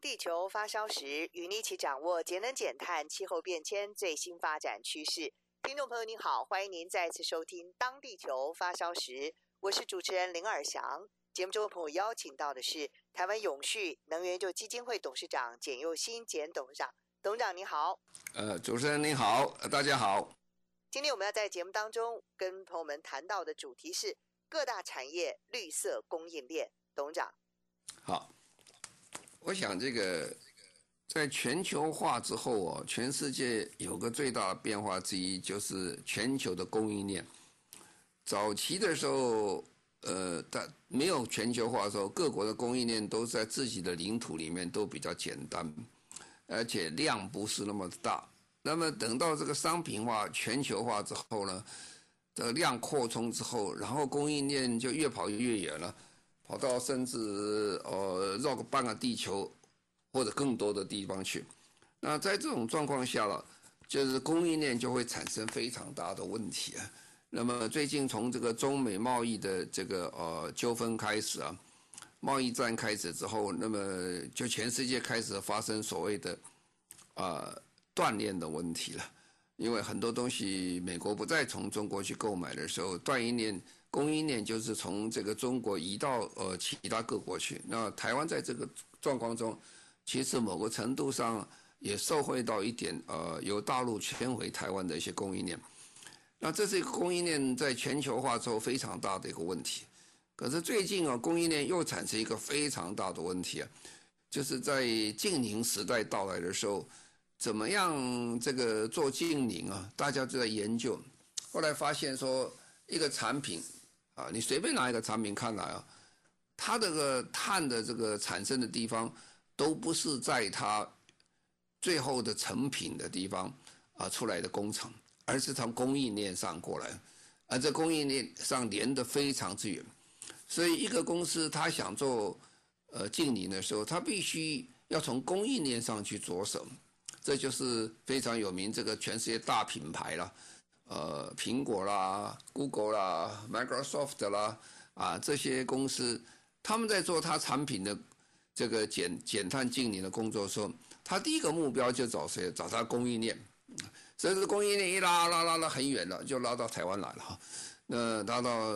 地球发烧时，与你一起掌握节能减碳、气候变迁最新发展趋势。听众朋友您好，欢迎您再次收听《当地球发烧时》，我是主持人林尔翔。节目中的朋友邀请到的是台湾永续能源研究基金会董事长简佑新简董事长，董事长您好。呃，主持人您好，大家好。今天我们要在节目当中跟朋友们谈到的主题是各大产业绿色供应链。董事长，好，我想这个在全球化之后哦，全世界有个最大的变化之一就是全球的供应链。早期的时候，呃，在没有全球化的时候，各国的供应链都在自己的领土里面都比较简单，而且量不是那么大。那么等到这个商品化、全球化之后呢，这个量扩充之后，然后供应链就越跑越远了，跑到甚至呃绕个半个地球或者更多的地方去。那在这种状况下了，就是供应链就会产生非常大的问题啊。那么最近从这个中美贸易的这个呃纠纷开始啊，贸易战开始之后，那么就全世界开始发生所谓的啊。呃断链的问题了，因为很多东西美国不再从中国去购买的时候，断一链供应链就是从这个中国移到呃其他各国去。那台湾在这个状况中，其实某个程度上也受惠到一点，呃，由大陆迁回台湾的一些供应链。那这是一个供应链在全球化之后非常大的一个问题。可是最近啊，供应链又产生一个非常大的问题啊，就是在净零时代到来的时候。怎么样这个做净零啊？大家就在研究，后来发现说，一个产品啊，你随便拿一个产品看来啊，它这个碳的这个产生的地方，都不是在它最后的成品的地方啊出来的工厂，而是从供应链上过来，而这供应链上连得非常之远，所以一个公司它想做呃净零的时候，它必须要从供应链上去着手。这就是非常有名，这个全世界大品牌了，呃，苹果啦、Google 啦、Microsoft 啦，啊，这些公司，他们在做他产品的这个减减碳净零的工作的时候，他第一个目标就找谁？找他供应链，所以这供应链一拉拉拉拉很远了，就拉到台湾来了哈，那拉到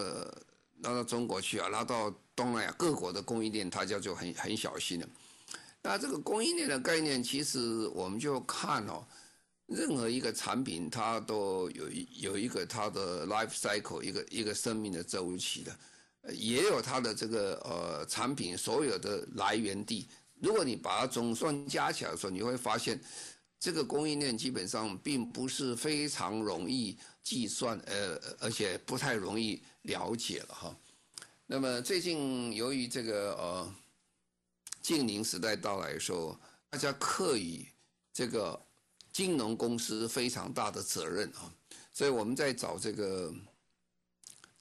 拉到中国去啊，拉到东南亚各国的供应链，他就就很很小心了。那这个供应链的概念，其实我们就看哦，任何一个产品它都有有一个它的 life cycle，一个一个生命的周期的，也有它的这个呃产品所有的来源地。如果你把它总算加起来的时候，你会发现这个供应链基本上并不是非常容易计算，呃，而且不太容易了解了哈。那么最近由于这个呃。净零时代到来的时候，大家刻意这个金融公司非常大的责任啊，所以我们在找这个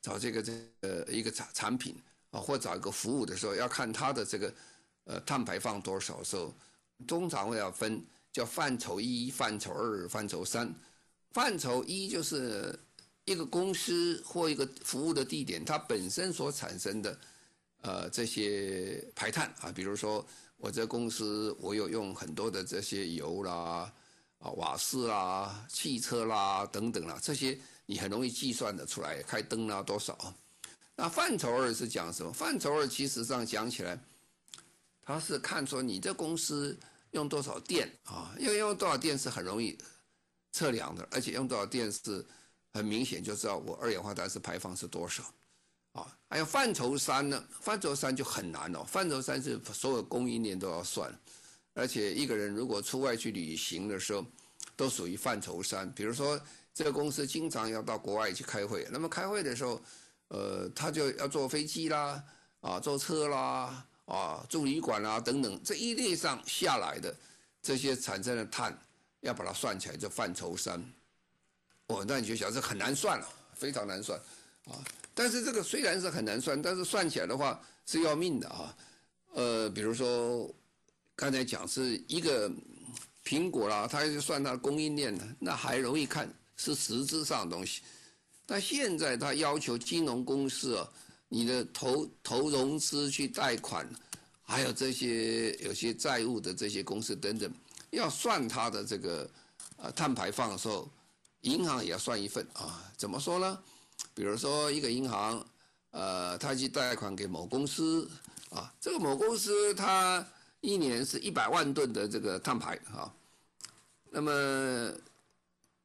找这个这个一个产产品啊，或找一个服务的时候，要看它的这个呃碳排放多少时候，通常会要分叫范畴一、范畴二、范畴三。范畴一就是一个公司或一个服务的地点，它本身所产生的。呃，这些排碳啊，比如说我这公司，我有用很多的这些油啦、啊瓦斯啦、汽车啦等等啦，这些你很容易计算得出来，开灯啦多少。那范畴二是讲什么？范畴二其实上讲起来，它是看说你这公司用多少电啊，因为用多少电是很容易测量的，而且用多少电是很明显就知道我二氧化碳是排放是多少。啊，还有范畴三呢？范畴三就很难哦。范畴三是所有供应链都要算，而且一个人如果出外去旅行的时候，都属于范畴三。比如说，这个公司经常要到国外去开会，那么开会的时候，呃，他就要坐飞机啦，啊，坐车啦，啊，住旅馆啦等等这一列上下来的这些产生的碳，要把它算起来就范畴三。哦，那你就想这很难算了，非常难算啊。但是这个虽然是很难算，但是算起来的话是要命的啊。呃，比如说刚才讲是一个苹果啦，它就算它供应链呢，那还容易看是实质上的东西。但现在它要求金融公司啊，你的投投融资去贷款，还有这些有些债务的这些公司等等，要算它的这个呃碳排放的时候，银行也要算一份啊。怎么说呢？比如说一个银行，呃，他去贷款给某公司啊，这个某公司它一年是一百万吨的这个碳排啊，那么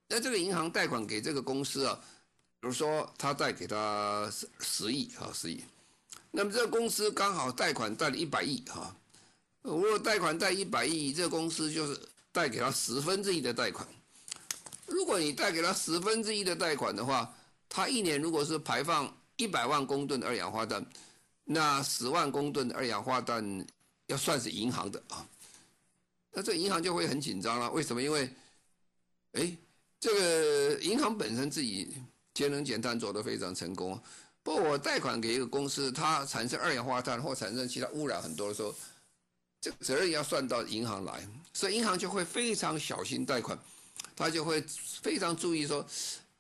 那这个银行贷款给这个公司啊。比如说，他贷给他十十亿啊，十亿。那么这个公司刚好贷款贷了一百亿哈。如果贷款贷一百亿，这个公司就是贷给他十分之一的贷款。如果你贷给他十分之一的贷款的话，他一年如果是排放一百万公吨的二氧化碳，那十万公吨的二氧化碳要算是银行的啊。那这银行就会很紧张了。为什么？因为，哎，这个银行本身自己。节能减碳做得非常成功，不过我贷款给一个公司，它产生二氧化碳或产生其他污染很多的时候，这个责任要算到银行来，所以银行就会非常小心贷款，他就会非常注意说，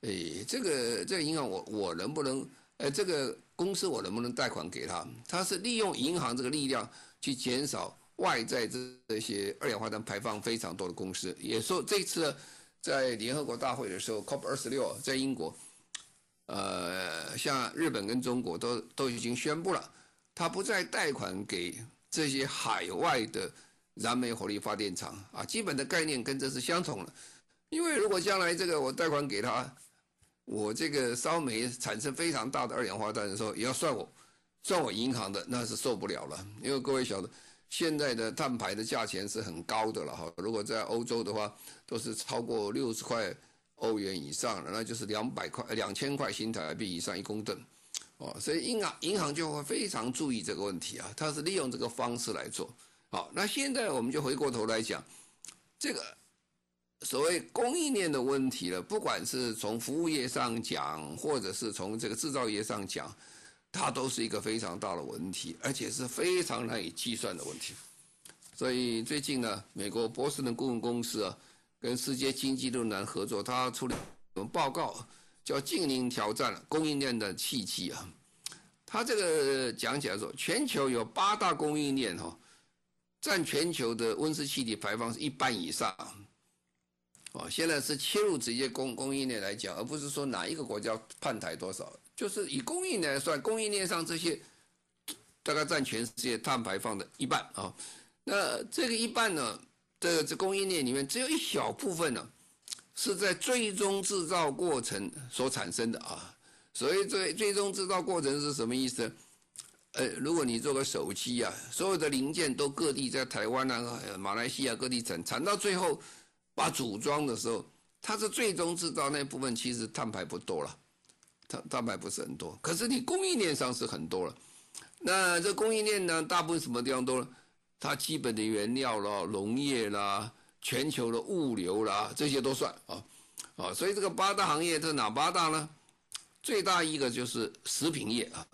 哎，这个这个银行我我能不能，呃，这个公司我能不能贷款给他？他是利用银行这个力量去减少外在这些二氧化碳排放非常多的公司。也说这次在联合国大会的时候，COP 二十六在英国。呃，像日本跟中国都都已经宣布了，他不再贷款给这些海外的燃煤火力发电厂啊，基本的概念跟这是相同的。因为如果将来这个我贷款给他，我这个烧煤产生非常大的二氧化碳的时候，也要算我算我银行的，那是受不了了。因为各位晓得，现在的碳排的价钱是很高的了哈，如果在欧洲的话，都是超过六十块。欧元以上的，那就是两百块、两千块新台币以上一公吨，哦，所以银行银行就会非常注意这个问题啊，它是利用这个方式来做。好，那现在我们就回过头来讲，这个所谓供应链的问题了，不管是从服务业上讲，或者是从这个制造业上讲，它都是一个非常大的问题，而且是非常难以计算的问题。所以最近呢，美国波士顿顾问公司啊。跟世界经济论坛合作，他出了一份报告，叫《净零挑战供应链的契机》啊。他这个讲起来说，全球有八大供应链哈，占全球的温室气体排放是一半以上。哦，现在是切入直接供供应链来讲，而不是说哪一个国家判台多少，就是以供应链来算，供应链上这些大概占全世界碳排放的一半啊。那这个一半呢？这个这供应链里面只有一小部分呢，是在最终制造过程所产生的啊。所以最最终制造过程是什么意思？呃，如果你做个手机啊，所有的零件都各地在台湾啊、马来西亚各地产，产到最后把组装的时候，它是最终制造那部分，其实碳排不多了，碳碳排不是很多。可是你供应链上是很多了。那这供应链呢，大部分什么地方都？它基本的原料了、农业啦、全球的物流啦，这些都算啊，啊，所以这个八大行业，这哪八大呢？最大一个就是食品业啊，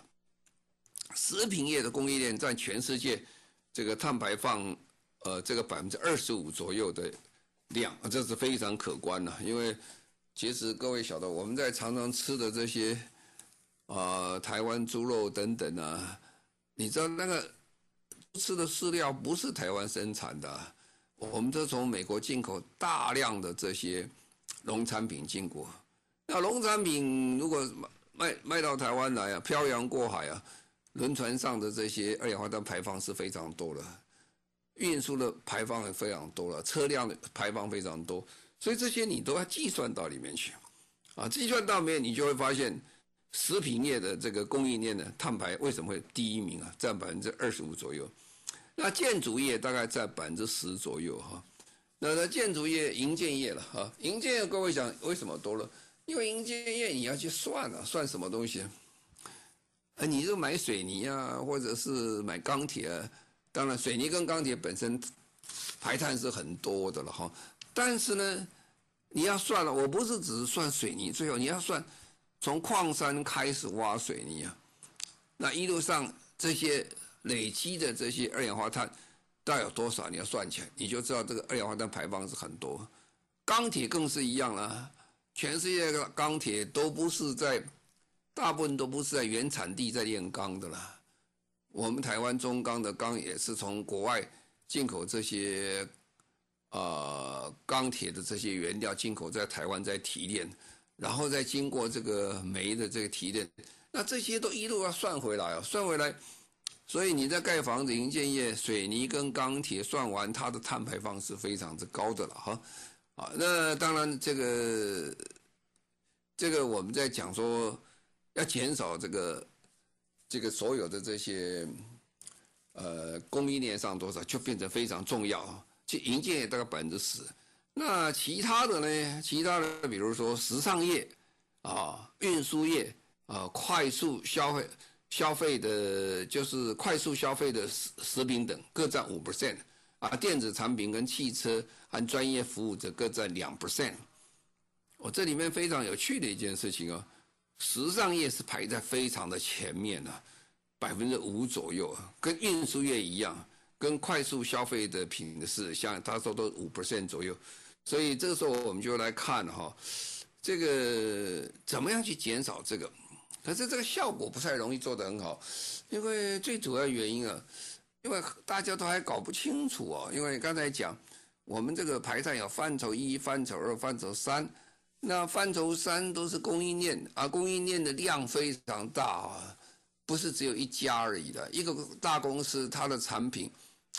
食品业的供应链占全世界这个碳排放，呃，这个百分之二十五左右的量，这是非常可观的。因为其实各位晓得，我们在常常吃的这些啊，台湾猪肉等等啊，你知道那个。吃的饲料不是台湾生产的，我们这从美国进口大量的这些农产品进过。那农产品如果卖卖到台湾来啊，漂洋过海啊，轮船上的这些二氧化碳排放是非常多的，运输的排放也非常多了，车辆的排放非常多，所以这些你都要计算到里面去，啊，计算到里面你就会发现。食品业的这个供应链的碳排为什么会第一名啊？占百分之二十五左右。那建筑业大概占百分之十左右哈。那那建筑业、营建业了哈。营建业各位想为什么多了？因为营建业你要去算啊，算什么东西？啊，你就买水泥啊，或者是买钢铁啊，当然，水泥跟钢铁本身排碳是很多的了哈。但是呢，你要算了，我不是只是算水泥，最后你要算从矿山开始挖水泥啊，那一路上这些累积的这些二氧化碳，大概有多少？你要算起来，你就知道这个二氧化碳排放是很多。钢铁更是一样了，全世界的钢铁都不是在，大部分都不是在原产地在炼钢的了。我们台湾中钢的钢也是从国外进口这些，呃，钢铁的这些原料进口在台湾再提炼，然后再经过这个煤的这个提炼，那这些都一路要算回来啊，算回来。所以你在盖房子、营建业，水泥跟钢铁算完，它的碳排放是非常之高的了哈。啊，那当然，这个这个我们在讲说要减少这个这个所有的这些呃供应链上多少，就变得非常重要。就营建业大概百分之十，那其他的呢？其他的比如说时尚业啊、运输业啊、快速消费消费的，就是快速消费的食食品等，各占五 percent。啊，电子产品跟汽车和专业服务则各占两 percent。我这里面非常有趣的一件事情哦，时尚业是排在非常的前面的，百分之五左右，跟运输业一样，跟快速消费的品是像他说都五 percent 左右。所以这个时候我们就来看哈，这个怎么样去减少这个？可是这个效果不太容易做得很好，因为最主要原因啊。因为大家都还搞不清楚哦，因为刚才讲，我们这个排上有范畴一、范畴二、范畴三，那范畴三都是供应链，而供应链的量非常大啊，不是只有一家而已的。一个大公司它的产品，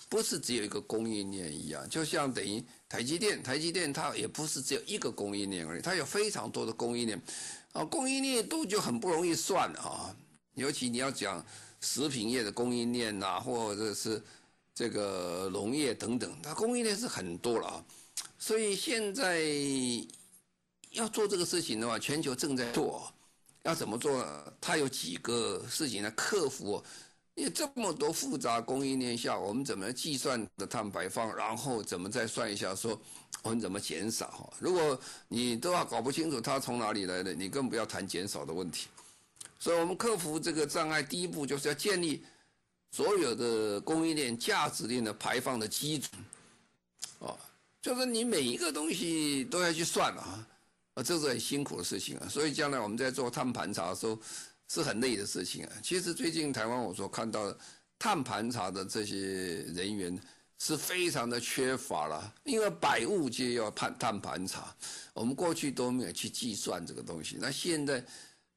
不是只有一个供应链一样，就像等于台积电，台积电它也不是只有一个供应链而已，它有非常多的供应链，啊，供应链都就很不容易算啊，尤其你要讲。食品业的供应链呐，或者是这个农业等等，它供应链是很多了啊。所以现在要做这个事情的话，全球正在做。要怎么做呢？它有几个事情来克服。因为这么多复杂供应链下，我们怎么计算的碳排放，然后怎么再算一下说我们怎么减少？如果你都要搞不清楚它从哪里来的，你更不要谈减少的问题。所以我们克服这个障碍，第一步就是要建立所有的供应链、价值链的排放的基准，哦，就是你每一个东西都要去算啊，啊，这是很辛苦的事情啊。所以将来我们在做碳盘查的时候是很累的事情啊。其实最近台湾我所看到的碳盘查的这些人员是非常的缺乏了，因为百物皆要碳碳盘查，我们过去都没有去计算这个东西，那现在。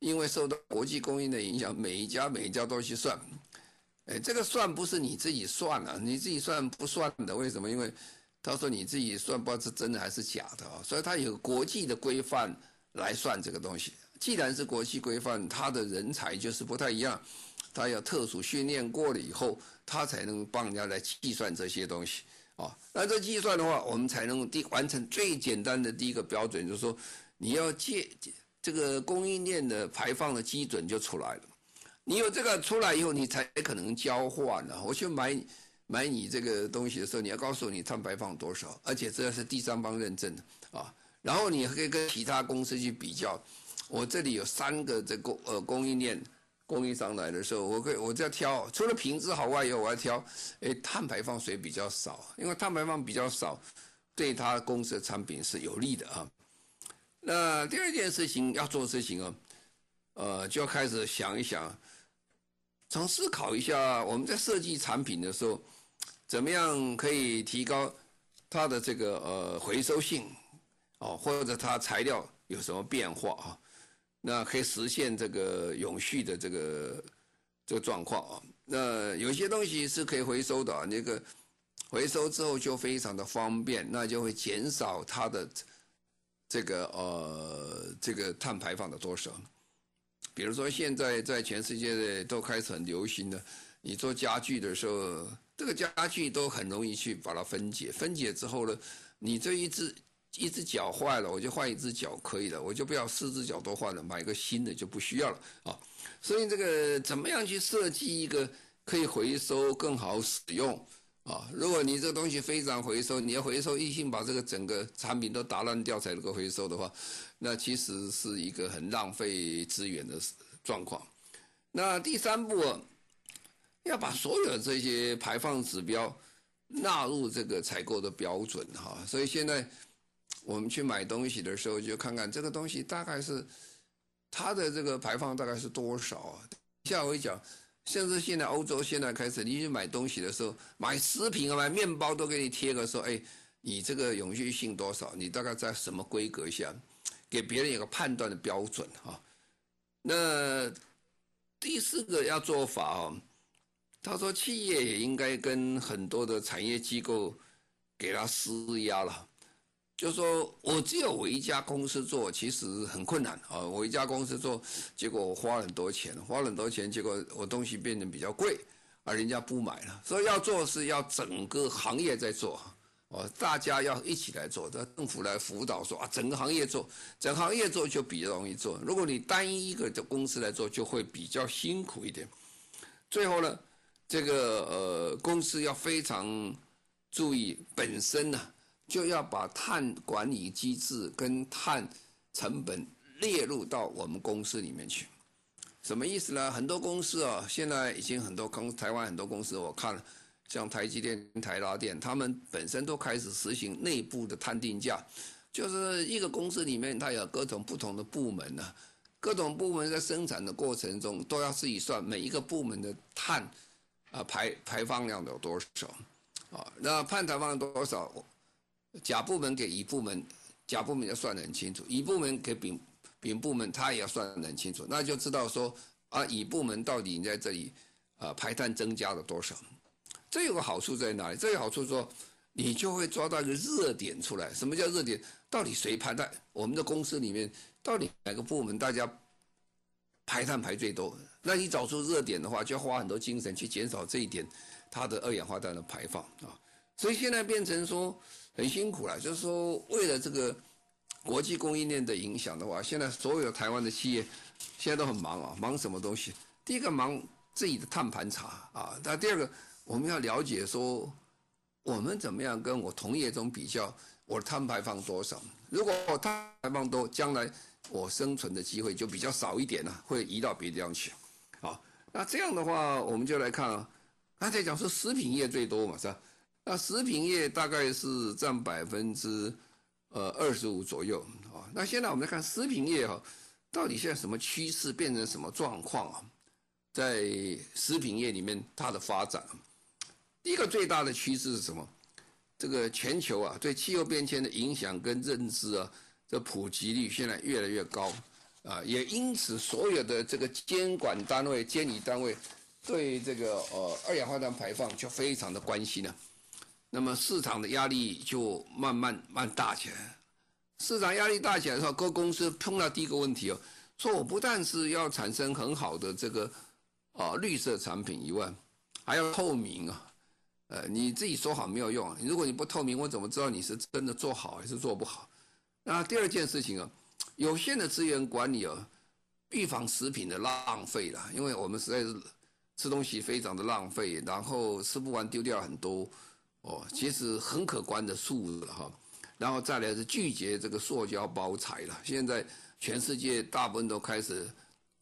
因为受到国际供应的影响，每一家每一家都去算，哎，这个算不是你自己算啊，你自己算不算的？为什么？因为他说你自己算不知道是真的还是假的啊，所以他有国际的规范来算这个东西。既然是国际规范，他的人才就是不太一样，他要特殊训练过了以后，他才能帮人家来计算这些东西啊。那这计算的话，我们才能第完成最简单的第一个标准，就是说你要借。这个供应链的排放的基准就出来了，你有这个出来以后，你才可能交换呢。我去买买你这个东西的时候，你要告诉我你碳排放多少，而且这是第三方认证的啊。然后你可以跟其他公司去比较，我这里有三个这供呃供应链供应商来的时候，我可以我在挑，除了品质好外以后，我要挑，哎，碳排放谁比较少？因为碳排放比较少，对他公司的产品是有利的啊。那第二件事情要做事情啊，呃，就要开始想一想，从思考一下我们在设计产品的时候，怎么样可以提高它的这个呃回收性，哦，或者它材料有什么变化啊？那可以实现这个永续的这个这个状况啊。那有些东西是可以回收的，那个回收之后就非常的方便，那就会减少它的。这个呃，这个碳排放的多少？比如说，现在在全世界都开始很流行的，你做家具的时候，这个家具都很容易去把它分解。分解之后呢，你这一只一只脚坏了，我就换一只脚可以了，我就不要四只脚都换了，买个新的就不需要了啊。所以这个怎么样去设计一个可以回收更好使用。啊，如果你这个东西非常回收，你要回收一性把这个整个产品都打烂掉才能够回收的话，那其实是一个很浪费资源的状况。那第三步，要把所有的这些排放指标纳入这个采购的标准哈。所以现在我们去买东西的时候，就看看这个东西大概是它的这个排放大概是多少啊？下回讲。甚至现在欧洲现在开始，你去买东西的时候，买食品啊，买面包都给你贴个说，哎，你这个永续性多少？你大概在什么规格下，给别人有个判断的标准哈。那第四个要做法哦，他说企业也应该跟很多的产业机构给他施压了。就说我只有我一家公司做，其实很困难啊！我一家公司做，结果我花了很多钱，花了很多钱，结果我东西变得比较贵，而人家不买了。所以要做是要整个行业在做，哦，大家要一起来做，的政府来辅导说啊，整个行业做，整个行业做就比较容易做。如果你单一一个的公司来做，就会比较辛苦一点。最后呢，这个呃公司要非常注意本身呢。就要把碳管理机制跟碳成本列入到我们公司里面去，什么意思呢？很多公司啊，现在已经很多公台湾很多公司，我看了，像台积电、台达电，他们本身都开始实行内部的碳定价，就是一个公司里面它有各种不同的部门呢，各种部门在生产的过程中都要自己算每一个部门的碳啊排排放量有多少啊，那碳排放多少？甲部门给乙部门，甲部门要算得很清楚；乙部门给丙丙部门，他也要算得很清楚。那就知道说啊，乙部门到底你在这里啊排碳增加了多少？这有个好处在哪里？这有好处说，你就会抓到一个热点出来。什么叫热点？到底谁排碳？我们的公司里面到底哪个部门大家排碳排最多？那你找出热点的话，就要花很多精神去减少这一点它的二氧化碳的排放啊。所以现在变成说。很辛苦了，就是说，为了这个国际供应链的影响的话，现在所有台湾的企业现在都很忙啊，忙什么东西？第一个忙自己的碳盘查啊，那第二个我们要了解说，我们怎么样跟我同业中比较，我的碳排放多少？如果我碳排放多，将来我生存的机会就比较少一点了，会移到别地方去。好，那这样的话，我们就来看啊，刚才讲说食品业最多嘛，是吧？那食品业大概是占百分之呃二十五左右啊。那现在我们来看食品业哈，到底现在什么趋势，变成什么状况啊？在食品业里面，它的发展，第一个最大的趋势是什么？这个全球啊，对气候变迁的影响跟认知啊，这普及率现在越来越高啊，也因此所有的这个监管单位、监理单位对这个呃二氧化碳排放就非常的关心了。那么市场的压力就慢慢慢大起来，市场压力大起来的时候，各公司碰到第一个问题哦，说我不但是要产生很好的这个啊绿色产品以外，还要透明啊，呃，你自己说好没有用，如果你不透明，我怎么知道你是真的做好还是做不好？那第二件事情啊，有限的资源管理啊，预防食品的浪费了，因为我们实在是吃东西非常的浪费，然后吃不完丢掉很多。哦，其实很可观的数了哈，然后再来是拒绝这个塑胶包材了。现在全世界大部分都开始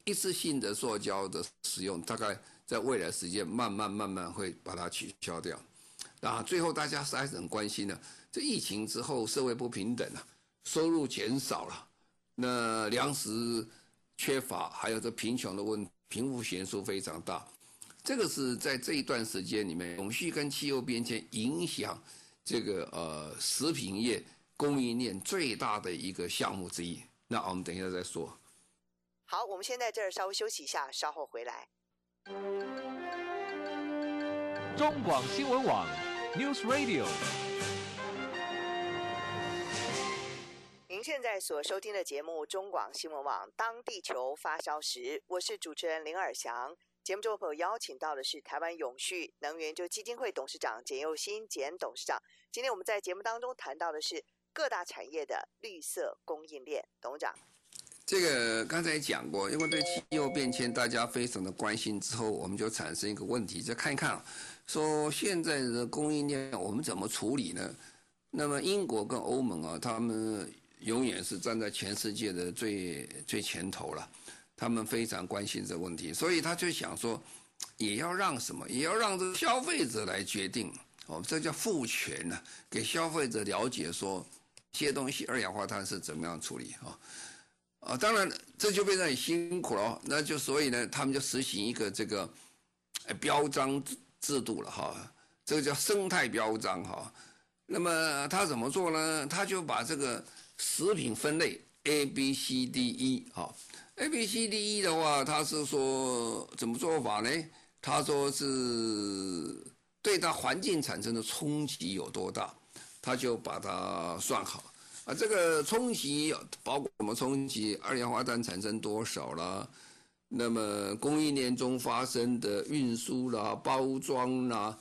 一次性的塑胶的使用，大概在未来时间慢慢慢慢会把它取消掉。啊，最后大家还是很关心的，这疫情之后社会不平等了，收入减少了，那粮食缺乏，还有这贫穷的问题，贫富悬殊非常大。这个是在这一段时间里面，永续跟气候变迁影响这个呃食品业供应链最大的一个项目之一。那我们等一下再说。好，我们先在这儿稍微休息一下，稍后回来。中广新闻网，News Radio。您现在所收听的节目，中广新闻网，当地球发烧时，我是主持人林尔祥。节目中朋友邀请到的是台湾永续能源就基金会董事长简佑新简董事长。今天我们在节目当中谈到的是各大产业的绿色供应链，董事长。这个刚才讲过，因为对气候变迁大家非常的关心之后，我们就产生一个问题，就看一看，说现在的供应链我们怎么处理呢？那么英国跟欧盟啊，他们永远是站在全世界的最最前头了，他们非常关心这个问题，所以他就想说，也要让什么，也要让这消费者来决定，哦，这叫赋权呢，给消费者了解说，这些东西二氧化碳是怎么样处理啊？啊，当然这就变得很辛苦了，那就所以呢，他们就实行一个这个标章制度了哈，这个叫生态标章哈。那么他怎么做呢？他就把这个食品分类 A B C D E 哈，A B C D E 的话，他是说怎么做法呢？他说是对它环境产生的冲击有多大，他就把它算好啊。这个冲击包括什么冲击？二氧化碳产生多少啦？那么供应链中发生的运输啦、包装啦、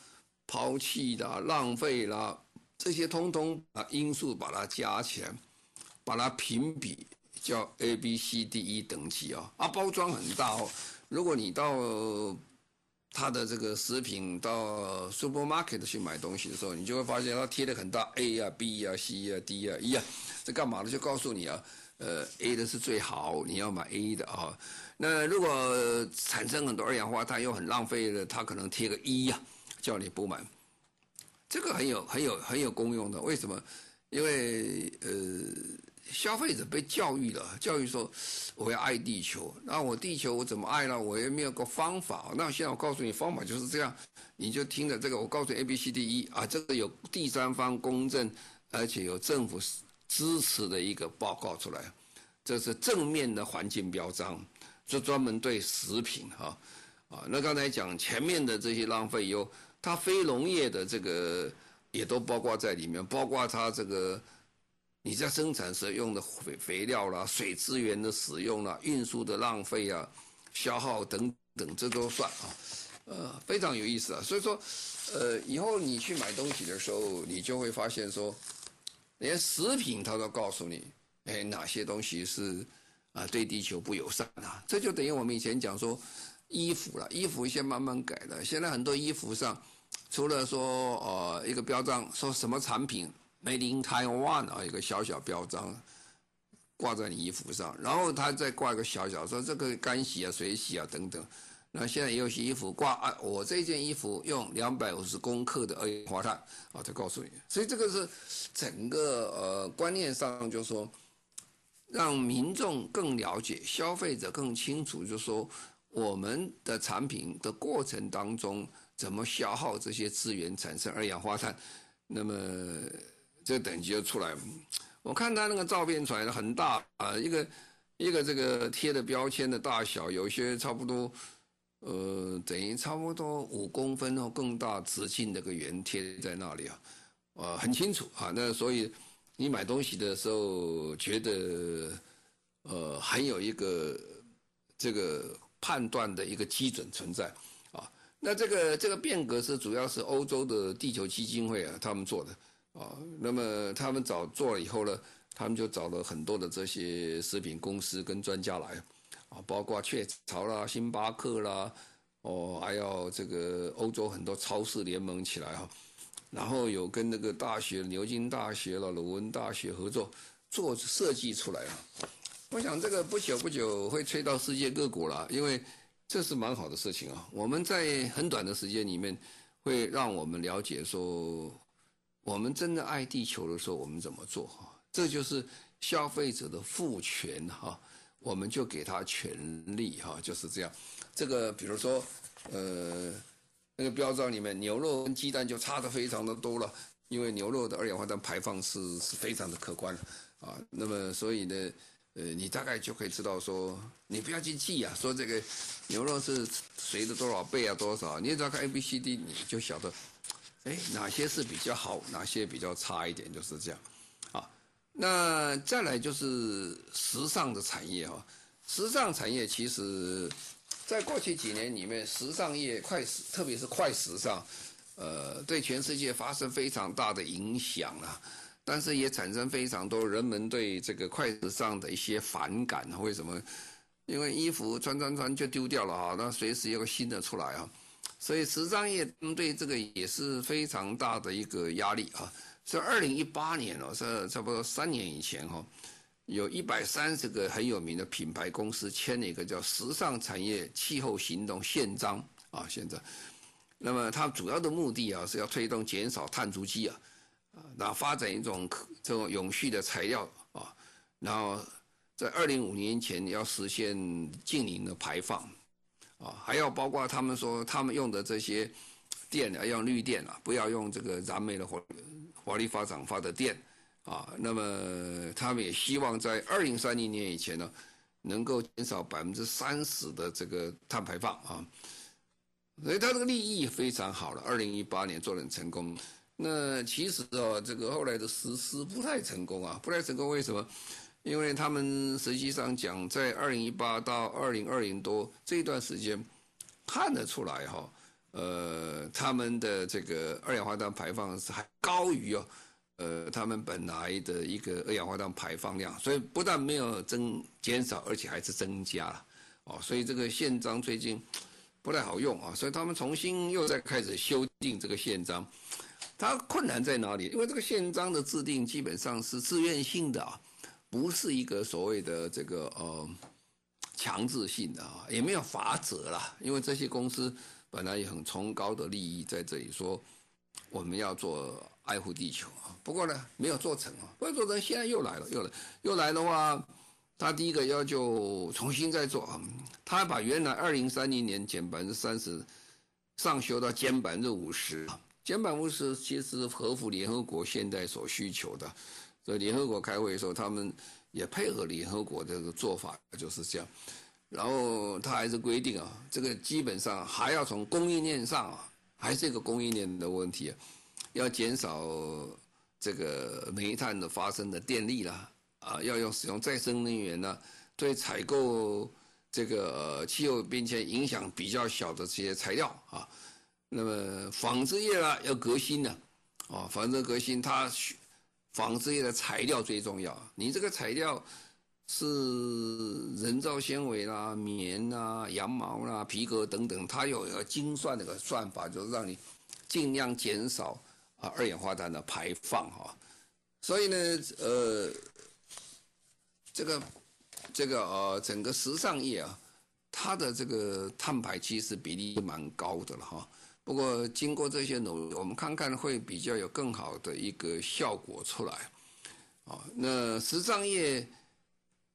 抛弃啦、浪费啦。这些通通把因素把它加起来，把它评比叫 A B C D E 等级啊啊，包装很大哦。如果你到它的这个食品到 supermarket 去买东西的时候，你就会发现它贴的很大 A 啊 B 啊 C 啊 D 啊 E 啊，这干嘛呢？就告诉你啊，呃 A 的是最好，你要买 A 的啊。那如果产生很多二氧化碳又很浪费的，它可能贴个 E 呀，叫你不买。这个很有很有很有功用的，为什么？因为呃，消费者被教育了，教育说我要爱地球，那我地球我怎么爱呢？我也没有个方法。那现在我告诉你，方法就是这样，你就听着这个，我告诉你 A B C D E 啊，这个有第三方公证，而且有政府支持的一个报告出来，这是正面的环境标章，是专门对食品哈啊。那刚才讲前面的这些浪费有。它非农业的这个也都包括在里面，包括它这个你在生产时用的肥肥料啦、水资源的使用啦、运输的浪费啊、消耗等等，这都算啊，呃，非常有意思啊。所以说，呃，以后你去买东西的时候，你就会发现说，连食品它都告诉你，哎，哪些东西是啊对地球不友善啊？这就等于我们以前讲说衣服了，衣服先慢慢改的，现在很多衣服上。除了说呃一个标章说什么产品 Made in Taiwan 啊，一个小小标章挂在你衣服上，然后他再挂一个小小说这个干洗啊、水洗啊等等。那现在有些衣服挂啊，我这件衣服用两百五十公克的二氧化碳啊，再告诉你。所以这个是整个呃观念上，就是说让民众更了解，消费者更清楚，就是说我们的产品的过程当中。怎么消耗这些资源产生二氧化碳？那么这个等级就出来了。我看他那个照片出来的很大啊，一个一个这个贴的标签的大小，有些差不多，呃，等于差不多五公分或更大直径的个圆贴在那里啊，啊，很清楚啊。那所以你买东西的时候觉得呃，很有一个这个判断的一个基准存在啊。那这个这个变革是主要是欧洲的地球基金会啊，他们做的啊。那么他们找做了以后呢，他们就找了很多的这些食品公司跟专家来啊，包括雀巢啦、星巴克啦，哦，还有这个欧洲很多超市联盟起来哈，然后有跟那个大学牛津大学了、鲁汶大学合作做设计出来啊。我想这个不久不久会吹到世界各国了，因为。这是蛮好的事情啊！我们在很短的时间里面，会让我们了解说，我们真的爱地球的时候，我们怎么做哈？这就是消费者的赋权哈，我们就给他权利哈，就是这样。这个比如说，呃，那个标章里面，牛肉跟鸡蛋就差得非常的多了，因为牛肉的二氧化碳排放是是非常的可观啊。那么所以呢，呃，你大概就可以知道说，你不要去记啊，说这个牛肉是谁的多少倍啊，多少？你只要看 A、B、C、D，你就晓得，哎，哪些是比较好，哪些比较差一点，就是这样。啊，那再来就是时尚的产业哈，时尚产业其实，在过去几年里面，时尚业快时，特别是快时尚，呃，对全世界发生非常大的影响啊。但是也产生非常多人们对这个快时尚的一些反感。为什么？因为衣服穿穿穿就丢掉了哈，那随时有个新的出来啊，所以时尚业对这个也是非常大的一个压力啊。是二零一八年哦，是差不多三年以前哈，有一百三十个很有名的品牌公司签了一个叫《时尚产业气候行动宪章》啊，宪章。那么它主要的目的啊，是要推动减少碳足迹啊，啊，然后发展一种这种永续的材料啊，然后在二零五年前要实现净零的排放啊，还要包括他们说他们用的这些电要用绿电啊，不要用这个燃煤的火。火力发展发的电，啊，那么他们也希望在二零三零年以前呢，能够减少百分之三十的这个碳排放啊，所以他这个利益非常好了。二零一八年做得很成功，那其实哦，这个后来的实施不太成功啊，不太成功，为什么？因为他们实际上讲，在二零一八到二零二零多这段时间，看得出来哈。呃，他们的这个二氧化碳排放是还高于哦，呃，他们本来的一个二氧化碳排放量，所以不但没有增减少，而且还是增加了，哦，所以这个宪章最近不太好用啊，所以他们重新又在开始修订这个宪章，它困难在哪里？因为这个宪章的制定基本上是自愿性的啊，不是一个所谓的这个呃强制性的啊，也没有法则啦，因为这些公司。本来有很崇高的利益在这里说，我们要做爱护地球啊。不过呢，没有做成啊。不过做成，现在又来了，又来，又来的话，他第一个要求重新再做啊。他把原来二零三零年减百分之三十，上修到减百分之五十。减百分之五十其实合乎联合国现在所需求的。所以联合国开会的时候，他们也配合联合国这个做法，就是这样。然后他还是规定啊，这个基本上还要从供应链上啊，还是一个供应链的问题啊，要减少这个煤炭的发生的电力啦，啊，要用使用再生能源呢，对采购这个气候变迁影响比较小的这些材料啊，那么纺织业啊要革新呢，啊，纺织革新它需纺织业的材料最重要，你这个材料。是人造纤维啦、棉啦、羊毛啦、皮革等等，它有一个精算的一个算法，就是让你尽量减少啊二氧化碳的排放哈。所以呢，呃，这个这个呃整个时尚业啊，它的这个碳排其实比例蛮高的了哈。不过经过这些努力，我们看看会比较有更好的一个效果出来啊。那时尚业。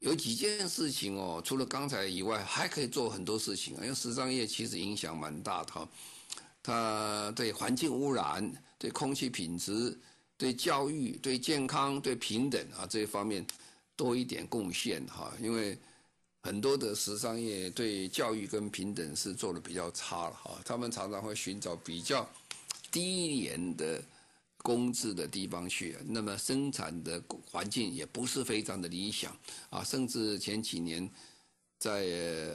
有几件事情哦，除了刚才以外，还可以做很多事情啊。因为时尚业其实影响蛮大的哈，它对环境污染、对空气品质、对教育、对健康、对平等啊这一方面多一点贡献哈。因为很多的时尚业对教育跟平等是做的比较差了哈，他们常常会寻找比较低廉的。工资的地方去，那么生产的环境也不是非常的理想啊，甚至前几年在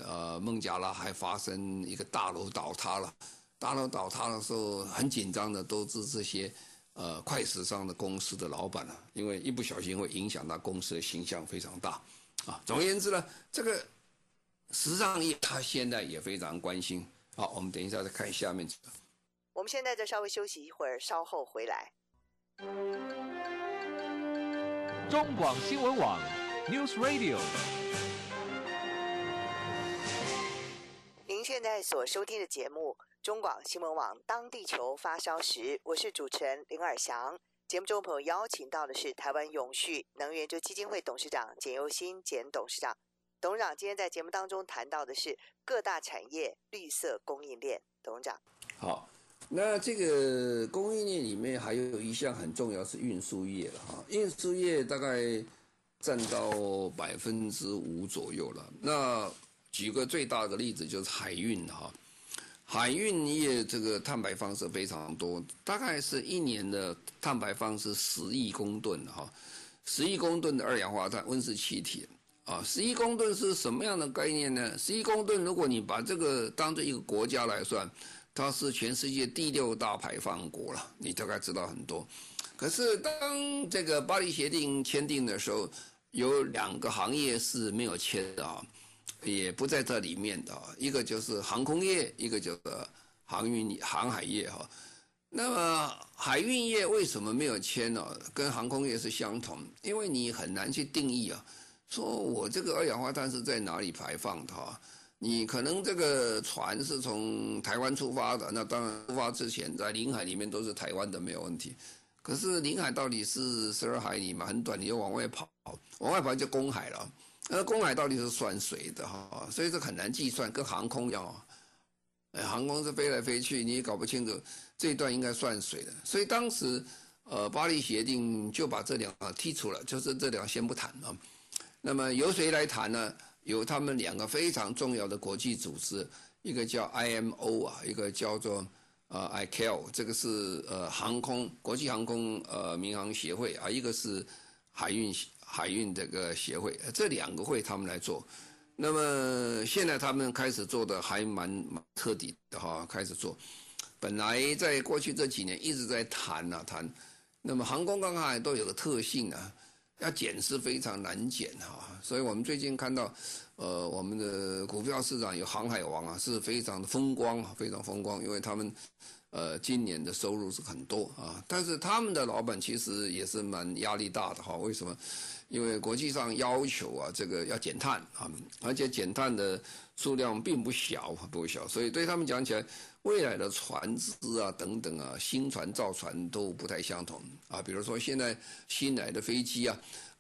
呃孟加拉还发生一个大楼倒塌了，大楼倒塌的时候很紧张的都是这些呃快时尚的公司的老板啊，因为一不小心会影响到公司的形象非常大啊。总而言之呢，这个时尚业他现在也非常关心。好，我们等一下再看下面这个。我们现在再稍微休息一会儿，稍后回来。中广新闻网，News Radio。您现在所收听的节目，中广新闻网，当地球发烧时，我是主持人林尔祥。节目中朋友邀请到的是台湾永续能源基金会董事长简又新简董事长。董事长今天在节目当中谈到的是各大产业绿色供应链。董事长，好。那这个供应链里面还有一项很重要是运输业了哈，运输业大概占到百分之五左右了。那举个最大的例子就是海运哈，海运业这个碳排放是非常多，大概是一年的碳排放是十亿公吨哈，十亿公吨的二氧化碳温室气体啊，十亿公吨是什么样的概念呢？十亿公吨，如果你把这个当做一个国家来算。它是全世界第六大排放国了，你大概知道很多。可是当这个巴黎协定签订的时候，有两个行业是没有签的啊，也不在这里面的，一个就是航空业，一个就是航运航海业哈。那么海运业为什么没有签呢？跟航空业是相同，因为你很难去定义啊，说我这个二氧化碳是在哪里排放的哈？你可能这个船是从台湾出发的，那当然出发之前在领海里面都是台湾的没有问题。可是领海到底是十二海里嘛，很短，你就往外跑，往外跑就公海了。那公海到底是算谁的哈？所以这很难计算，跟航空一样。哎，航空是飞来飞去，你也搞不清楚。这一段应该算谁的？所以当时，呃，巴黎协定就把这两个剔除了，就是这两个先不谈啊。那么由谁来谈呢？由他们两个非常重要的国际组织，一个叫 IMO 啊，一个叫做呃 ICAO，这个是呃航空国际航空呃民航协会啊，一个是海运海运这个协会，这两个会他们来做。那么现在他们开始做的还蛮蛮彻底的哈，开始做。本来在过去这几年一直在谈啊谈，那么航空航海都有个特性啊，要减是非常难减哈，所以我们最近看到，呃，我们的股票市场有航海王啊，是非常的风光啊，非常风光，因为他们，呃，今年的收入是很多啊，但是他们的老板其实也是蛮压力大的哈，为什么？因为国际上要求啊，这个要减碳啊，而且减碳的数量并不小，不小，所以对他们讲起来。未来的船只啊，等等啊，新船造船都不太相同啊。比如说现在新来的飞机啊，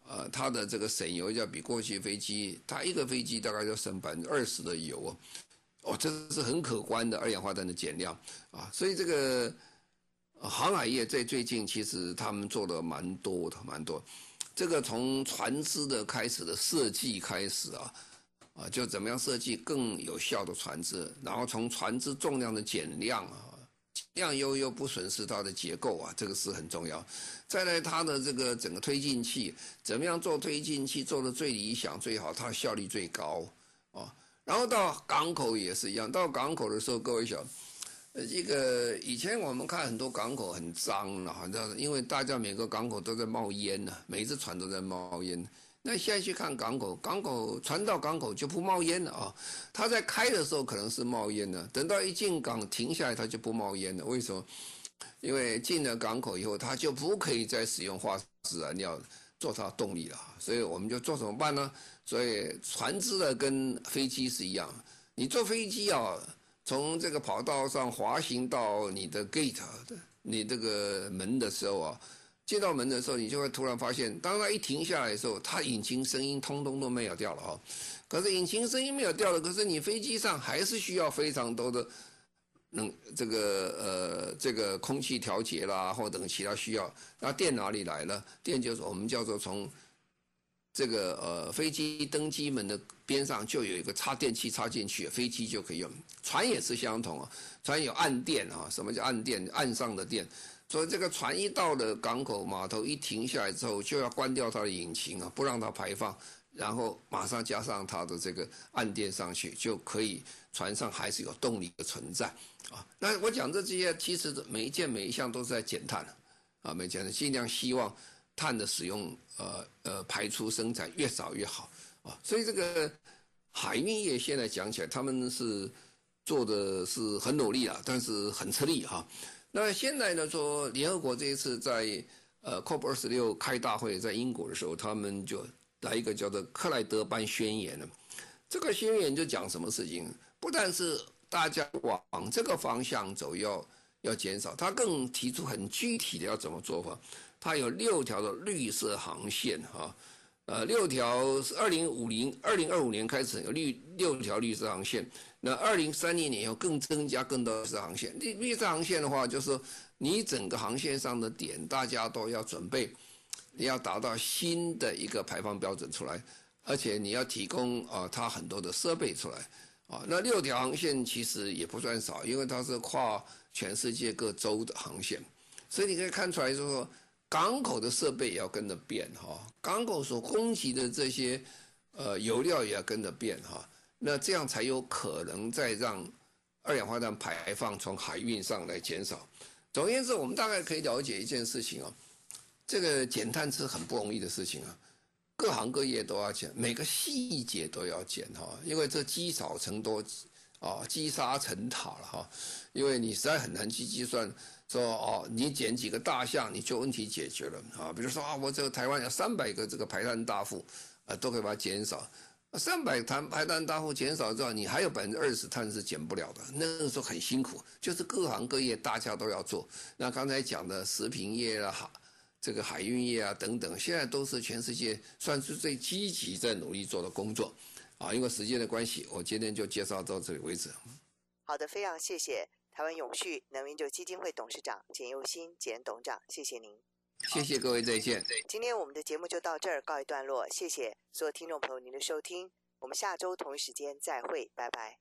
呃，它的这个省油要比过去飞机，它一个飞机大概要省百分之二十的油啊，哦，这是很可观的二氧化碳的减量啊。所以这个航海业在最近其实他们做的蛮多的，蛮多。这个从船只的开始的设计开始啊。啊，就怎么样设计更有效的船只，然后从船只重量的减量啊，量又又不损失它的结构啊，这个是很重要。再来，它的这个整个推进器怎么样做推进器做的最理想最好，它的效率最高啊。然后到港口也是一样，到港口的时候，各位想，呃，这个以前我们看很多港口很脏了，好像因为大家每个港口都在冒烟呢，每一只船都在冒烟。那现在去看港口，港口船到港口就不冒烟了啊！它在开的时候可能是冒烟的，等到一进港停下来，它就不冒烟了。为什么？因为进了港口以后，它就不可以再使用化石燃料做它动力了。所以我们就做怎么办呢？所以船只呢跟飞机是一样，你坐飞机啊，从这个跑道上滑行到你的 gate，你这个门的时候啊。接到门的时候，你就会突然发现，当它一停下来的时候，它引擎声音通通都没有掉了哈。可是引擎声音没有掉了，可是你飞机上还是需要非常多的，能这个呃这个空气调节啦，或等其他需要。那电哪里来呢？电就是我们叫做从这个呃飞机登机门的边上就有一个插电器插进去，飞机就可以用。船也是相同啊，船有岸电啊。什么叫岸电？岸上的电。所以这个船一到了港口码头，一停下来之后，就要关掉它的引擎啊，不让它排放，然后马上加上它的这个岸电上去，就可以船上还是有动力的存在啊。那我讲的这些，其实每一件每一项都是在减碳啊，每件尽量希望碳的使用，呃呃排出生产越少越好啊。所以这个海运业现在讲起来，他们是做的是很努力啊，但是很吃力哈。那现在呢？说联合国这一次在呃 COP 二十六开大会，在英国的时候，他们就来一个叫做克莱德班宣言了。这个宣言就讲什么事情？不但是大家往这个方向走要要减少，他更提出很具体的要怎么做法。它有六条的绿色航线哈，呃，六条是二零五零二零二五年开始有绿六条绿色航线。那二零三零年以后更增加更多绿色航线。绿绿色航线的话，就是你整个航线上的点，大家都要准备，你要达到新的一个排放标准出来，而且你要提供啊，它很多的设备出来啊。那六条航线其实也不算少，因为它是跨全世界各州的航线，所以你可以看出来，就是说港口的设备也要跟着变哈，港口所供给的这些呃油料也要跟着变哈。那这样才有可能再让二氧化碳排放从海运上来减少。总而言之，我们大概可以了解一件事情啊，这个减碳是很不容易的事情啊，各行各业都要减，每个细节都要减哈，因为这积少成多，啊，积沙成塔了哈，因为你实在很难去计算说哦，你减几个大项你就问题解决了啊，比如说啊，我这个台湾有三百个这个排碳大户，啊，都可以把它减少。三百碳排碳大户减少之后，你还有百分之二十碳是减不了的，那个时候很辛苦，就是各行各业大家都要做。那刚才讲的食品业啊，这个海运业啊等等，现在都是全世界算是最积极在努力做的工作。啊，因为时间的关系，我今天就介绍到这里为止。好的，非常谢谢台湾永续能源就基金会董事长简佑新简董事长，谢谢您。谢谢各位，再见。今天我们的节目就到这儿告一段落，谢谢所有听众朋友您的收听，我们下周同一时间再会，拜拜。